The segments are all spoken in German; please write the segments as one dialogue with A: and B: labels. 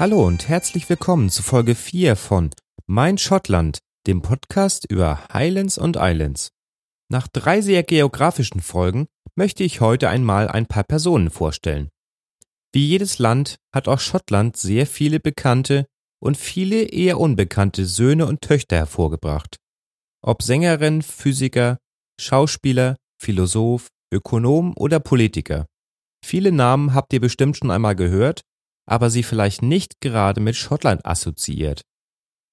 A: Hallo und herzlich willkommen zu Folge 4 von Mein Schottland, dem Podcast über Highlands und Islands. Nach drei sehr geografischen Folgen möchte ich heute einmal ein paar Personen vorstellen. Wie jedes Land hat auch Schottland sehr viele bekannte und viele eher unbekannte Söhne und Töchter hervorgebracht. Ob Sängerin, Physiker, Schauspieler, Philosoph, Ökonom oder Politiker. Viele Namen habt ihr bestimmt schon einmal gehört, aber sie vielleicht nicht gerade mit Schottland assoziiert.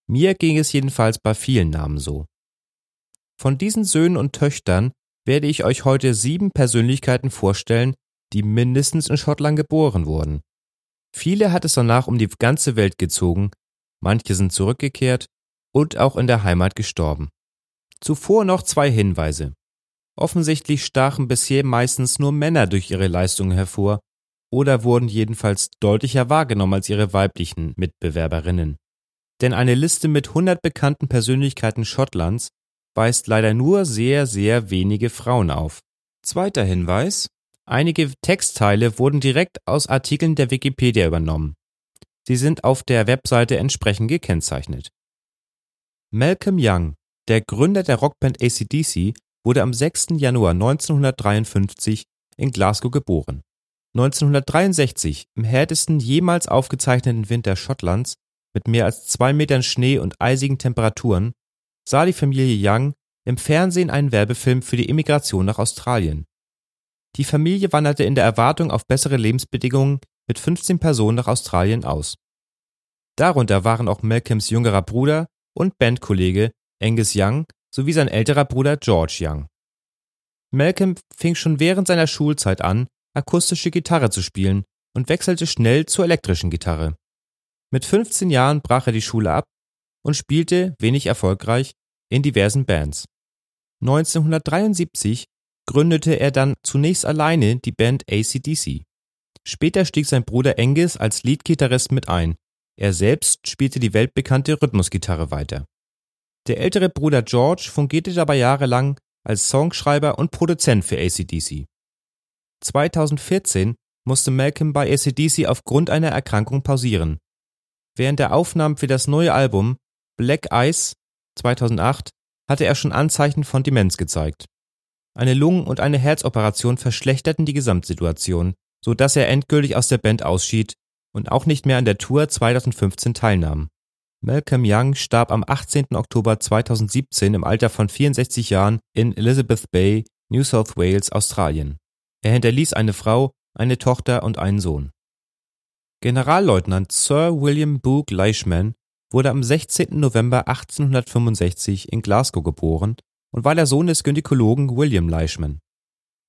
A: Mir ging es jedenfalls bei vielen Namen so. Von diesen Söhnen und Töchtern werde ich euch heute sieben Persönlichkeiten vorstellen, die mindestens in Schottland geboren wurden. Viele hat es danach um die ganze Welt gezogen, manche sind zurückgekehrt und auch in der Heimat gestorben. Zuvor noch zwei Hinweise. Offensichtlich stachen bisher meistens nur Männer durch ihre Leistungen hervor oder wurden jedenfalls deutlicher wahrgenommen als ihre weiblichen Mitbewerberinnen. Denn eine Liste mit 100 bekannten Persönlichkeiten Schottlands weist leider nur sehr, sehr wenige Frauen auf. Zweiter Hinweis. Einige Textteile wurden direkt aus Artikeln der Wikipedia übernommen. Sie sind auf der Webseite entsprechend gekennzeichnet. Malcolm Young, der Gründer der Rockband ACDC, wurde am 6. Januar 1953 in Glasgow geboren. 1963, im härtesten jemals aufgezeichneten Winter Schottlands, mit mehr als zwei Metern Schnee und eisigen Temperaturen, sah die Familie Young im Fernsehen einen Werbefilm für die Immigration nach Australien. Die Familie wanderte in der Erwartung auf bessere Lebensbedingungen mit 15 Personen nach Australien aus. Darunter waren auch Malcolms jüngerer Bruder und Bandkollege Angus Young sowie sein älterer Bruder George Young. Malcolm fing schon während seiner Schulzeit an, akustische Gitarre zu spielen und wechselte schnell zur elektrischen Gitarre. Mit 15 Jahren brach er die Schule ab und spielte, wenig erfolgreich, in diversen Bands. 1973 gründete er dann zunächst alleine die Band ACDC. Später stieg sein Bruder Angus als Leadgitarrist mit ein. Er selbst spielte die weltbekannte Rhythmusgitarre weiter. Der ältere Bruder George fungierte dabei jahrelang als Songschreiber und Produzent für ACDC. 2014 musste Malcolm bei ACDC aufgrund einer Erkrankung pausieren. Während der Aufnahmen für das neue Album Black Ice 2008 hatte er schon Anzeichen von Demenz gezeigt. Eine Lungen- und eine Herzoperation verschlechterten die Gesamtsituation, so dass er endgültig aus der Band ausschied und auch nicht mehr an der Tour 2015 teilnahm. Malcolm Young starb am 18. Oktober 2017 im Alter von 64 Jahren in Elizabeth Bay, New South Wales, Australien. Er hinterließ eine Frau, eine Tochter und einen Sohn. Generalleutnant Sir William Booke Leishman wurde am 16. November 1865 in Glasgow geboren und war der Sohn des Gynäkologen William Leishman.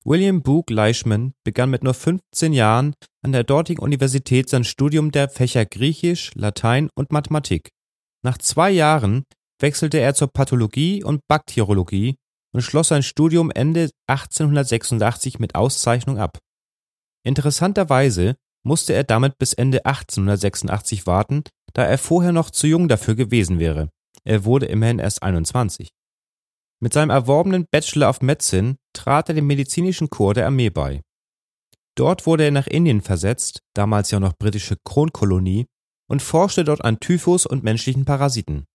A: William Booke Leishman begann mit nur 15 Jahren an der dortigen Universität sein Studium der Fächer Griechisch, Latein und Mathematik. Nach zwei Jahren wechselte er zur Pathologie und Bakteriologie und schloss sein Studium Ende 1886 mit Auszeichnung ab. Interessanterweise musste er damit bis Ende 1886 warten, da er vorher noch zu jung dafür gewesen wäre. Er wurde immerhin erst 21. Mit seinem erworbenen Bachelor of Medicine trat er dem medizinischen Korps der Armee bei. Dort wurde er nach Indien versetzt, damals ja noch britische Kronkolonie, und forschte dort an Typhus und menschlichen Parasiten.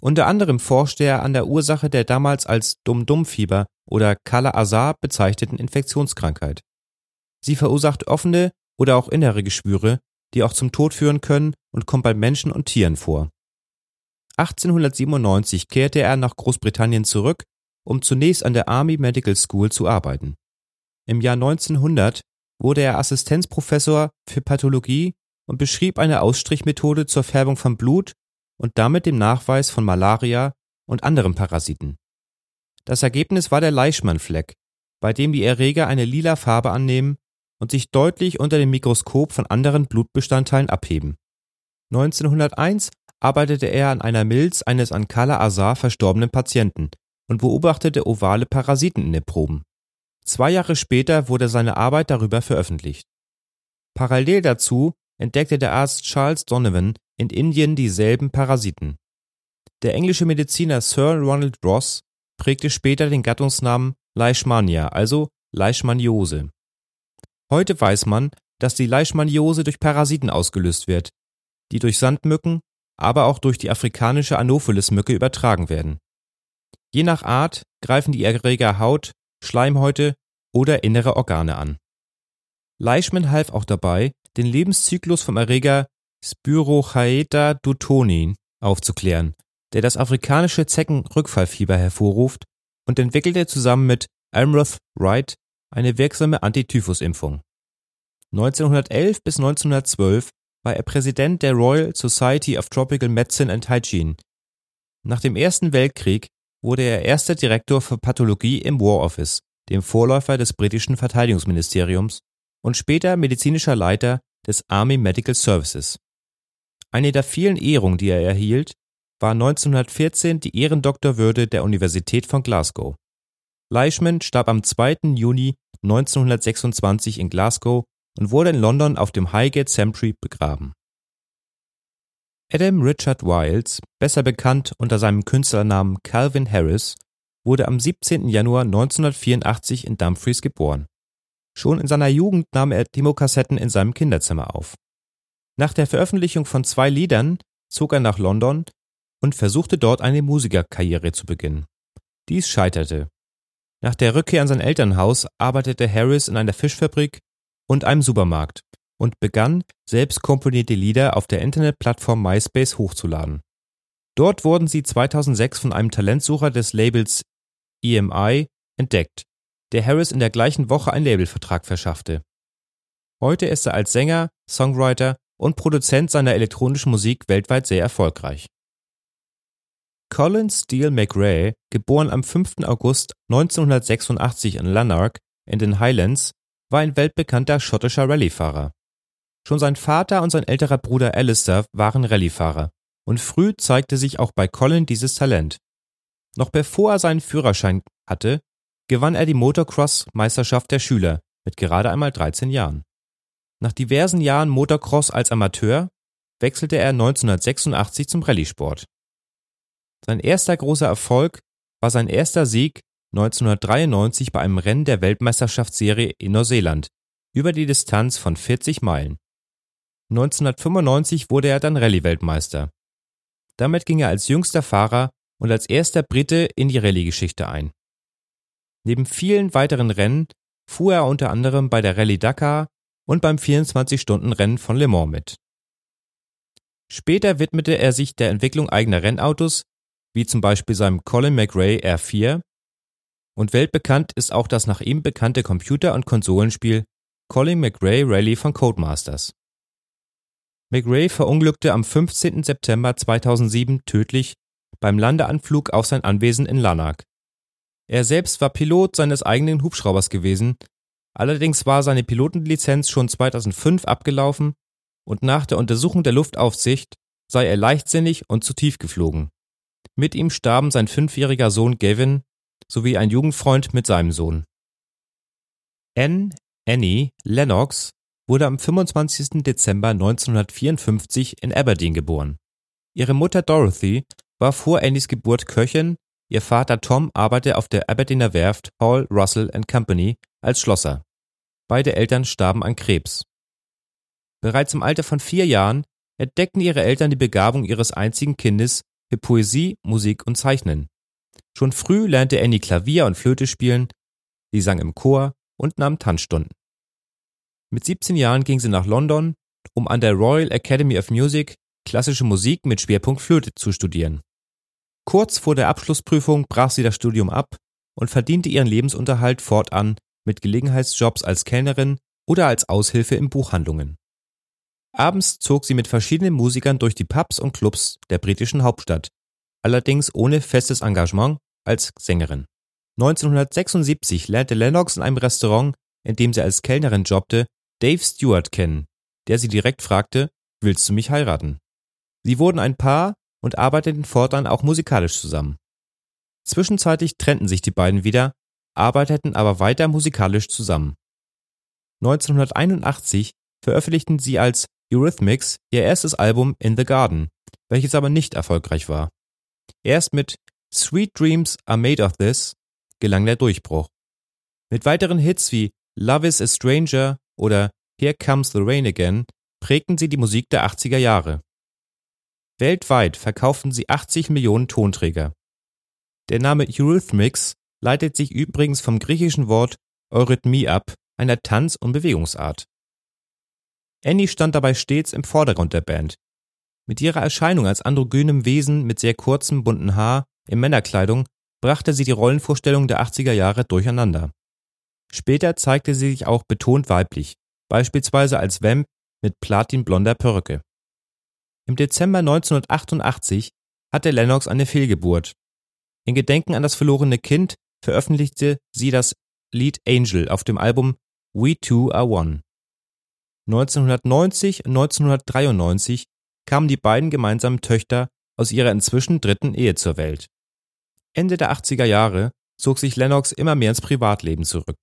A: Unter anderem forschte er an der Ursache der damals als Dum-Dum-Fieber oder Kala Azar bezeichneten Infektionskrankheit. Sie verursacht offene oder auch innere Geschwüre, die auch zum Tod führen können und kommt bei Menschen und Tieren vor. 1897 kehrte er nach Großbritannien zurück, um zunächst an der Army Medical School zu arbeiten. Im Jahr 1900 wurde er Assistenzprofessor für Pathologie und beschrieb eine Ausstrichmethode zur Färbung von Blut und damit dem Nachweis von Malaria und anderen Parasiten. Das Ergebnis war der Leishman-Fleck, bei dem die Erreger eine lila Farbe annehmen und sich deutlich unter dem Mikroskop von anderen Blutbestandteilen abheben. 1901 arbeitete er an einer Milz eines an Kala Azar verstorbenen Patienten und beobachtete ovale Parasiten in den Proben. Zwei Jahre später wurde seine Arbeit darüber veröffentlicht. Parallel dazu entdeckte der Arzt Charles Donovan in Indien dieselben Parasiten. Der englische Mediziner Sir Ronald Ross prägte später den Gattungsnamen Leishmania, also Leishmaniose. Heute weiß man, dass die Leishmaniose durch Parasiten ausgelöst wird, die durch Sandmücken, aber auch durch die afrikanische Anopheles-Mücke übertragen werden. Je nach Art greifen die Erreger Haut, Schleimhäute oder innere Organe an. Leishman half auch dabei, den Lebenszyklus vom Erreger Spirochaeta dutonin aufzuklären, der das afrikanische Zeckenrückfallfieber hervorruft und entwickelte zusammen mit Amroth Wright eine wirksame Antityphus-Impfung. 1911 bis 1912 war er Präsident der Royal Society of Tropical Medicine and Hygiene. Nach dem Ersten Weltkrieg wurde er erster Direktor für Pathologie im War Office, dem Vorläufer des britischen Verteidigungsministeriums, und später medizinischer Leiter des Army Medical Services. Eine der vielen Ehrungen, die er erhielt, war 1914 die Ehrendoktorwürde der Universität von Glasgow. Leishman starb am 2. Juni 1926 in Glasgow und wurde in London auf dem Highgate Cemetery begraben. Adam Richard Wiles, besser bekannt unter seinem Künstlernamen Calvin Harris, wurde am 17. Januar 1984 in Dumfries geboren. Schon in seiner Jugend nahm er Demokassetten in seinem Kinderzimmer auf. Nach der Veröffentlichung von zwei Liedern zog er nach London und versuchte dort eine Musikerkarriere zu beginnen. Dies scheiterte. Nach der Rückkehr an sein Elternhaus arbeitete Harris in einer Fischfabrik und einem Supermarkt und begann, selbst komponierte Lieder auf der Internetplattform MySpace hochzuladen. Dort wurden sie 2006 von einem Talentsucher des Labels EMI entdeckt, der Harris in der gleichen Woche einen Labelvertrag verschaffte. Heute ist er als Sänger, Songwriter und Produzent seiner elektronischen Musik weltweit sehr erfolgreich. Colin Steele McRae, geboren am 5. August 1986 in Lanark in den Highlands, war ein weltbekannter schottischer Rallyefahrer. Schon sein Vater und sein älterer Bruder Alistair waren Rallyefahrer, und früh zeigte sich auch bei Colin dieses Talent. Noch bevor er seinen Führerschein hatte, gewann er die Motocross-Meisterschaft der Schüler mit gerade einmal 13 Jahren. Nach diversen Jahren Motocross als Amateur wechselte er 1986 zum Rallye-Sport. Sein erster großer Erfolg war sein erster Sieg 1993 bei einem Rennen der Weltmeisterschaftsserie in Neuseeland über die Distanz von 40 Meilen. 1995 wurde er dann Rallye-Weltmeister. Damit ging er als jüngster Fahrer und als erster Brite in die Rallye-Geschichte ein. Neben vielen weiteren Rennen fuhr er unter anderem bei der Rallye Dakar und beim 24-Stunden-Rennen von Le Mans mit. Später widmete er sich der Entwicklung eigener Rennautos, wie zum Beispiel seinem Colin McRae R4 und weltbekannt ist auch das nach ihm bekannte Computer- und Konsolenspiel Colin McRae Rally von Codemasters. McRae verunglückte am 15. September 2007 tödlich beim Landeanflug auf sein Anwesen in Lanark. Er selbst war Pilot seines eigenen Hubschraubers gewesen, allerdings war seine Pilotenlizenz schon 2005 abgelaufen und nach der Untersuchung der Luftaufsicht sei er leichtsinnig und zu tief geflogen. Mit ihm starben sein fünfjähriger Sohn Gavin sowie ein Jugendfreund mit seinem Sohn. Anne Annie Lennox wurde am 25. Dezember 1954 in Aberdeen geboren. Ihre Mutter Dorothy war vor Annies Geburt Köchin, ihr Vater Tom arbeitete auf der Aberdeener Werft Hall Russell Company als Schlosser. Beide Eltern starben an Krebs. Bereits im Alter von vier Jahren entdeckten ihre Eltern die Begabung ihres einzigen Kindes für Poesie, Musik und Zeichnen. Schon früh lernte Annie Klavier und Flöte spielen, sie sang im Chor und nahm Tanzstunden. Mit 17 Jahren ging sie nach London, um an der Royal Academy of Music klassische Musik mit Schwerpunkt Flöte zu studieren. Kurz vor der Abschlussprüfung brach sie das Studium ab und verdiente ihren Lebensunterhalt fortan mit Gelegenheitsjobs als Kellnerin oder als Aushilfe in Buchhandlungen. Abends zog sie mit verschiedenen Musikern durch die Pubs und Clubs der britischen Hauptstadt, allerdings ohne festes Engagement als Sängerin. 1976 lernte Lennox in einem Restaurant, in dem sie als Kellnerin jobbte, Dave Stewart kennen, der sie direkt fragte, willst du mich heiraten? Sie wurden ein Paar und arbeiteten fortan auch musikalisch zusammen. Zwischenzeitlich trennten sich die beiden wieder, arbeiteten aber weiter musikalisch zusammen. 1981 veröffentlichten sie als Eurythmics ihr erstes Album In the Garden, welches aber nicht erfolgreich war. Erst mit Sweet Dreams Are Made of This gelang der Durchbruch. Mit weiteren Hits wie Love is a Stranger oder Here Comes the Rain Again prägten sie die Musik der 80er Jahre. Weltweit verkauften sie 80 Millionen Tonträger. Der Name Eurythmics leitet sich übrigens vom griechischen Wort Eurythmie ab, einer Tanz- und Bewegungsart. Annie stand dabei stets im Vordergrund der Band. Mit ihrer Erscheinung als androgynem Wesen mit sehr kurzem bunten Haar in Männerkleidung brachte sie die Rollenvorstellungen der 80er Jahre durcheinander. Später zeigte sie sich auch betont weiblich, beispielsweise als Vamp mit platinblonder Perücke. Im Dezember 1988 hatte Lennox eine Fehlgeburt. In Gedenken an das verlorene Kind veröffentlichte sie das Lied Angel auf dem Album We Two Are One. 1990 und 1993 kamen die beiden gemeinsamen Töchter aus ihrer inzwischen dritten Ehe zur Welt. Ende der 80er Jahre zog sich Lennox immer mehr ins Privatleben zurück,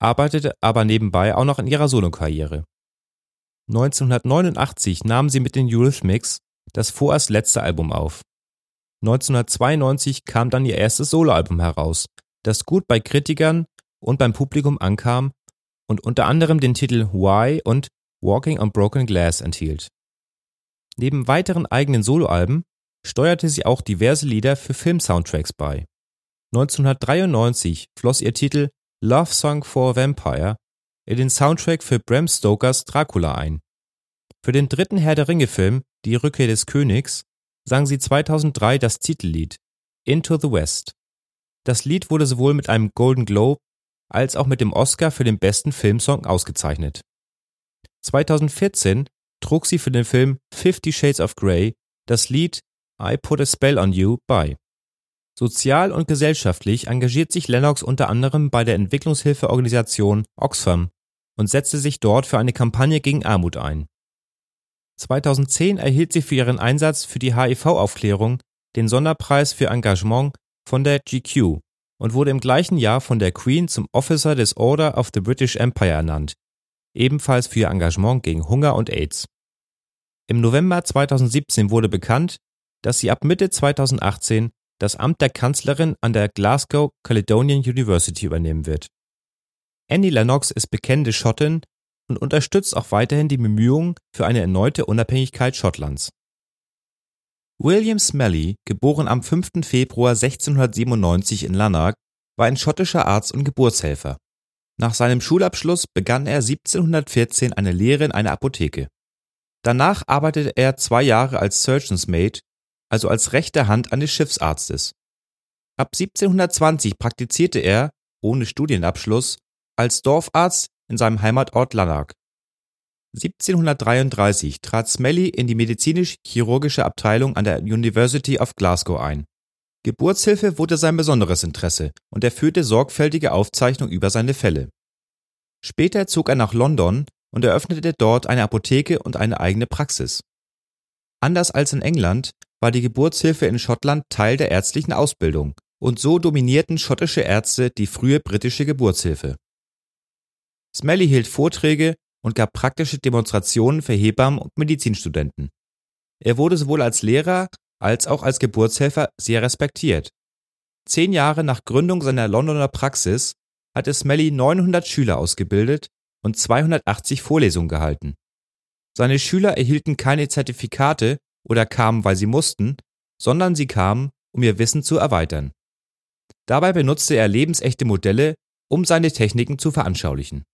A: arbeitete aber nebenbei auch noch in ihrer Solokarriere. 1989 nahm sie mit den Eurythmics das vorerst letzte Album auf. 1992 kam dann ihr erstes Soloalbum heraus, das gut bei Kritikern und beim Publikum ankam und unter anderem den Titel Why und Walking on Broken Glass enthielt. Neben weiteren eigenen Soloalben steuerte sie auch diverse Lieder für Filmsoundtracks bei. 1993 floss ihr Titel Love Song for a Vampire in den Soundtrack für Bram Stokers Dracula ein. Für den dritten Herr der Ringe-Film Die Rückkehr des Königs sang sie 2003 das Titellied Into the West. Das Lied wurde sowohl mit einem Golden Globe als auch mit dem Oscar für den besten Filmsong ausgezeichnet. 2014 trug sie für den Film Fifty Shades of Grey das Lied I Put a Spell on You bei. Sozial und gesellschaftlich engagiert sich Lennox unter anderem bei der Entwicklungshilfeorganisation Oxfam und setzte sich dort für eine Kampagne gegen Armut ein. 2010 erhielt sie für ihren Einsatz für die HIV-Aufklärung den Sonderpreis für Engagement von der GQ und wurde im gleichen Jahr von der Queen zum Officer des Order of the British Empire ernannt, ebenfalls für ihr Engagement gegen Hunger und AIDS. Im November 2017 wurde bekannt, dass sie ab Mitte 2018 das Amt der Kanzlerin an der Glasgow Caledonian University übernehmen wird. Annie Lennox ist bekennende Schottin und unterstützt auch weiterhin die Bemühungen für eine erneute Unabhängigkeit Schottlands. William Smellie, geboren am 5. Februar 1697 in Lanark, war ein schottischer Arzt und Geburtshelfer. Nach seinem Schulabschluss begann er 1714 eine Lehre in einer Apotheke. Danach arbeitete er zwei Jahre als Surgeon's Mate, also als rechte Hand eines Schiffsarztes. Ab 1720 praktizierte er, ohne Studienabschluss, als Dorfarzt in seinem Heimatort Lanark. 1733 trat Smellie in die medizinisch-chirurgische Abteilung an der University of Glasgow ein. Geburtshilfe wurde sein besonderes Interesse und er führte sorgfältige Aufzeichnungen über seine Fälle. Später zog er nach London und eröffnete dort eine Apotheke und eine eigene Praxis. Anders als in England war die Geburtshilfe in Schottland Teil der ärztlichen Ausbildung und so dominierten schottische Ärzte die frühe britische Geburtshilfe. Smellie hielt Vorträge und gab praktische Demonstrationen für Hebammen und Medizinstudenten. Er wurde sowohl als Lehrer als auch als Geburtshelfer sehr respektiert. Zehn Jahre nach Gründung seiner Londoner Praxis hatte Smellie 900 Schüler ausgebildet und 280 Vorlesungen gehalten. Seine Schüler erhielten keine Zertifikate oder kamen, weil sie mussten, sondern sie kamen, um ihr Wissen zu erweitern. Dabei benutzte er lebensechte Modelle, um seine Techniken zu veranschaulichen.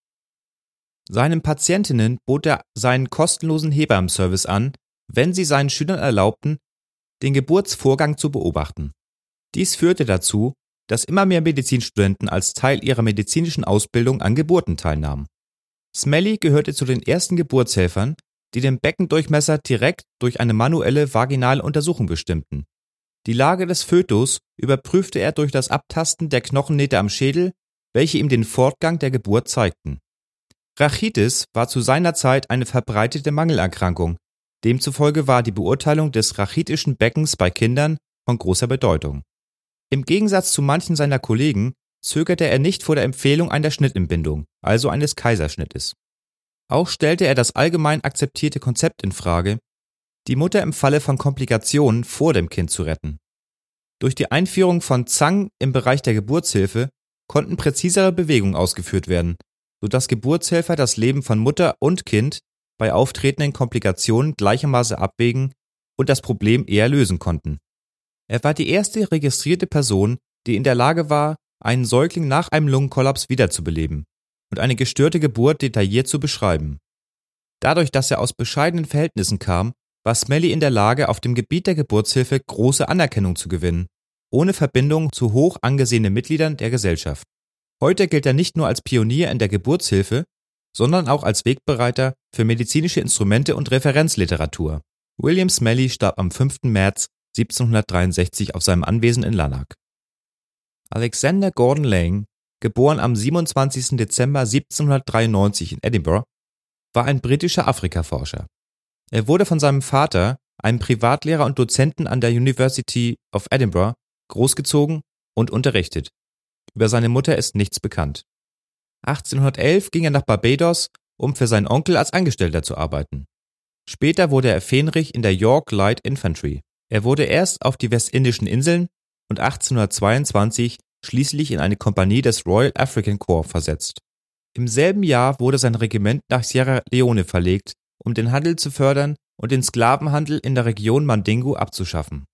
A: Seinen Patientinnen bot er seinen kostenlosen Hebammenservice an, wenn sie seinen Schülern erlaubten, den Geburtsvorgang zu beobachten. Dies führte dazu, dass immer mehr Medizinstudenten als Teil ihrer medizinischen Ausbildung an Geburten teilnahmen. Smelly gehörte zu den ersten Geburtshelfern, die den Beckendurchmesser direkt durch eine manuelle vaginale Untersuchung bestimmten. Die Lage des Fötus überprüfte er durch das Abtasten der Knochennähte am Schädel, welche ihm den Fortgang der Geburt zeigten. Rachitis war zu seiner Zeit eine verbreitete Mangelerkrankung, demzufolge war die Beurteilung des rachitischen Beckens bei Kindern von großer Bedeutung. Im Gegensatz zu manchen seiner Kollegen zögerte er nicht vor der Empfehlung einer Schnittentbindung, also eines Kaiserschnittes. Auch stellte er das allgemein akzeptierte Konzept in Frage, die Mutter im Falle von Komplikationen vor dem Kind zu retten. Durch die Einführung von Zang im Bereich der Geburtshilfe konnten präzisere Bewegungen ausgeführt werden, sodass Geburtshelfer das Leben von Mutter und Kind bei auftretenden Komplikationen gleichermaßen abwägen und das Problem eher lösen konnten. Er war die erste registrierte Person, die in der Lage war, einen Säugling nach einem Lungenkollaps wiederzubeleben und eine gestörte Geburt detailliert zu beschreiben. Dadurch, dass er aus bescheidenen Verhältnissen kam, war Smelly in der Lage, auf dem Gebiet der Geburtshilfe große Anerkennung zu gewinnen, ohne Verbindung zu hoch angesehenen Mitgliedern der Gesellschaft. Heute gilt er nicht nur als Pionier in der Geburtshilfe, sondern auch als Wegbereiter für medizinische Instrumente und Referenzliteratur. William Smelly starb am 5. März 1763 auf seinem Anwesen in Lanark. Alexander Gordon Lang, geboren am 27. Dezember 1793 in Edinburgh, war ein britischer Afrikaforscher. Er wurde von seinem Vater, einem Privatlehrer und Dozenten an der University of Edinburgh, großgezogen und unterrichtet. Über seine Mutter ist nichts bekannt. 1811 ging er nach Barbados, um für seinen Onkel als Angestellter zu arbeiten. Später wurde er Fähnrich in der York Light Infantry. Er wurde erst auf die Westindischen Inseln und 1822 schließlich in eine Kompanie des Royal African Corps versetzt. Im selben Jahr wurde sein Regiment nach Sierra Leone verlegt, um den Handel zu fördern und den Sklavenhandel in der Region Mandingo abzuschaffen.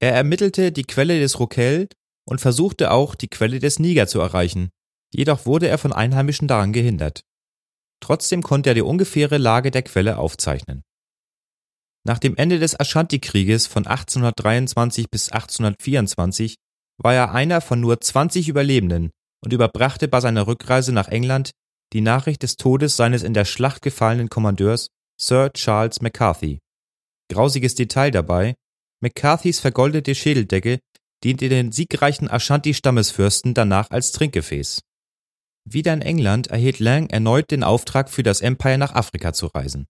A: Er ermittelte die Quelle des Roquel und versuchte auch, die Quelle des Niger zu erreichen, jedoch wurde er von Einheimischen daran gehindert. Trotzdem konnte er die ungefähre Lage der Quelle aufzeichnen. Nach dem Ende des Ashanti-Krieges von 1823 bis 1824 war er einer von nur 20 Überlebenden und überbrachte bei seiner Rückreise nach England die Nachricht des Todes seines in der Schlacht gefallenen Kommandeurs Sir Charles McCarthy. Grausiges Detail dabei, McCarthys vergoldete Schädeldecke diente den siegreichen Ashanti-Stammesfürsten danach als Trinkgefäß. Wieder in England erhielt Lang erneut den Auftrag, für das Empire nach Afrika zu reisen.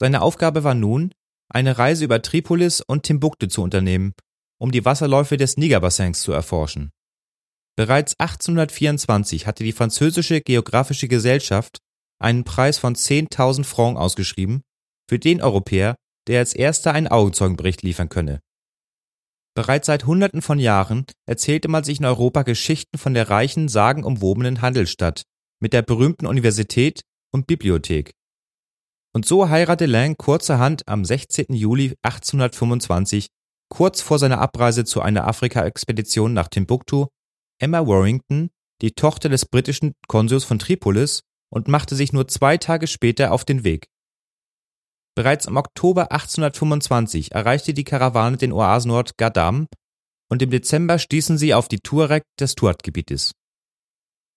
A: Seine Aufgabe war nun, eine Reise über Tripolis und Timbuktu zu unternehmen, um die Wasserläufe des Nigerbassins zu erforschen. Bereits 1824 hatte die französische Geographische Gesellschaft einen Preis von 10.000 Francs ausgeschrieben für den Europäer, der als erster einen Augenzeugenbericht liefern könne. Bereits seit Hunderten von Jahren erzählte man sich in Europa Geschichten von der reichen, sagenumwobenen Handelsstadt mit der berühmten Universität und Bibliothek. Und so heiratete Lang kurzerhand am 16. Juli 1825, kurz vor seiner Abreise zu einer Afrika-Expedition nach Timbuktu, Emma Warrington, die Tochter des britischen Konsuls von Tripolis, und machte sich nur zwei Tage später auf den Weg. Bereits im Oktober 1825 erreichte die Karawane den Oasenort Gadam und im Dezember stießen sie auf die Tuareg des Tuat-Gebietes.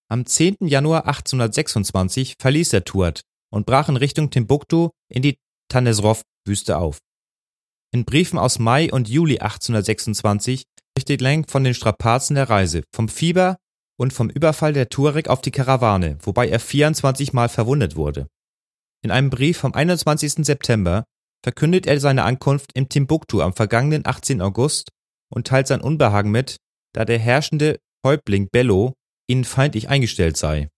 A: Am 10. Januar 1826 verließ der Tuat und brach in Richtung Timbuktu in die Tanesrof-Wüste auf. In Briefen aus Mai und Juli 1826 berichtet Lang von den Strapazen der Reise, vom Fieber und vom Überfall der Tuareg auf die Karawane, wobei er 24 Mal verwundet wurde. In einem Brief vom 21. September verkündet er seine Ankunft in Timbuktu am vergangenen 18. August und teilt sein Unbehagen mit, da der herrschende Häuptling Bello ihnen feindlich eingestellt sei.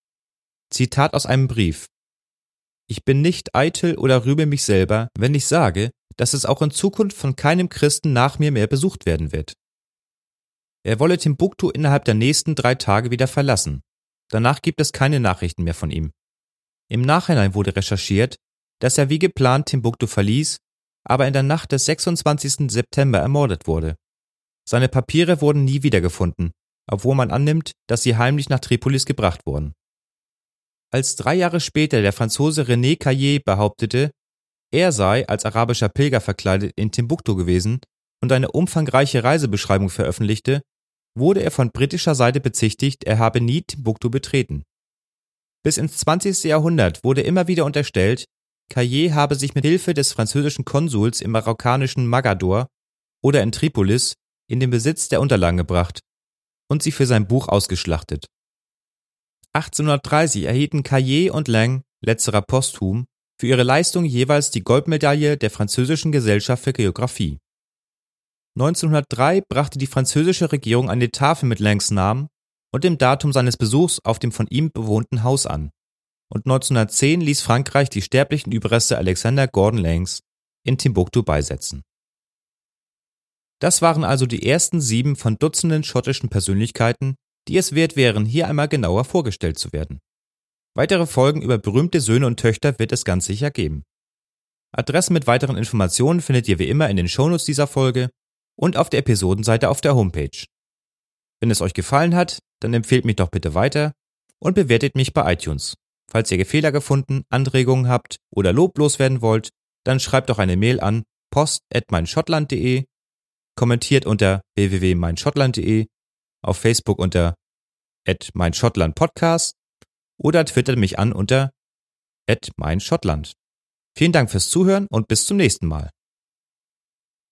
A: Zitat aus einem Brief. Ich bin nicht eitel oder rühme mich selber, wenn ich sage, dass es auch in Zukunft von keinem Christen nach mir mehr besucht werden wird. Er wolle Timbuktu innerhalb der nächsten drei Tage wieder verlassen. Danach gibt es keine Nachrichten mehr von ihm. Im Nachhinein wurde recherchiert, dass er wie geplant Timbuktu verließ, aber in der Nacht des 26. September ermordet wurde. Seine Papiere wurden nie wiedergefunden, obwohl man annimmt, dass sie heimlich nach Tripolis gebracht wurden. Als drei Jahre später der Franzose René Caillé behauptete, er sei als arabischer Pilger verkleidet in Timbuktu gewesen und eine umfangreiche Reisebeschreibung veröffentlichte, wurde er von britischer Seite bezichtigt, er habe nie Timbuktu betreten. Bis ins 20. Jahrhundert wurde immer wieder unterstellt, Caillé habe sich mit Hilfe des französischen Konsuls im marokkanischen Magador oder in Tripolis in den Besitz der Unterlagen gebracht und sie für sein Buch ausgeschlachtet. 1830 erhielten Caillé und Lang, letzterer posthum, für ihre Leistung jeweils die Goldmedaille der französischen Gesellschaft für Geographie. 1903 brachte die französische Regierung eine Tafel mit Langs Namen und dem Datum seines Besuchs auf dem von ihm bewohnten Haus an. Und 1910 ließ Frankreich die sterblichen Überreste Alexander Gordon Langs in Timbuktu beisetzen. Das waren also die ersten sieben von Dutzenden schottischen Persönlichkeiten, die es wert wären, hier einmal genauer vorgestellt zu werden. Weitere Folgen über berühmte Söhne und Töchter wird es ganz sicher geben. Adressen mit weiteren Informationen findet ihr wie immer in den Shownotes dieser Folge und auf der Episodenseite auf der Homepage. Wenn es euch gefallen hat, dann empfehlt mich doch bitte weiter und bewertet mich bei iTunes. Falls ihr Fehler gefunden, Anregungen habt oder Lob loswerden wollt, dann schreibt doch eine Mail an post@meinschottland.de, kommentiert unter www.meinschottland.de, auf Facebook unter @meinschottlandpodcast oder twittert mich an unter @meinschottland. Vielen Dank fürs Zuhören und bis zum nächsten Mal.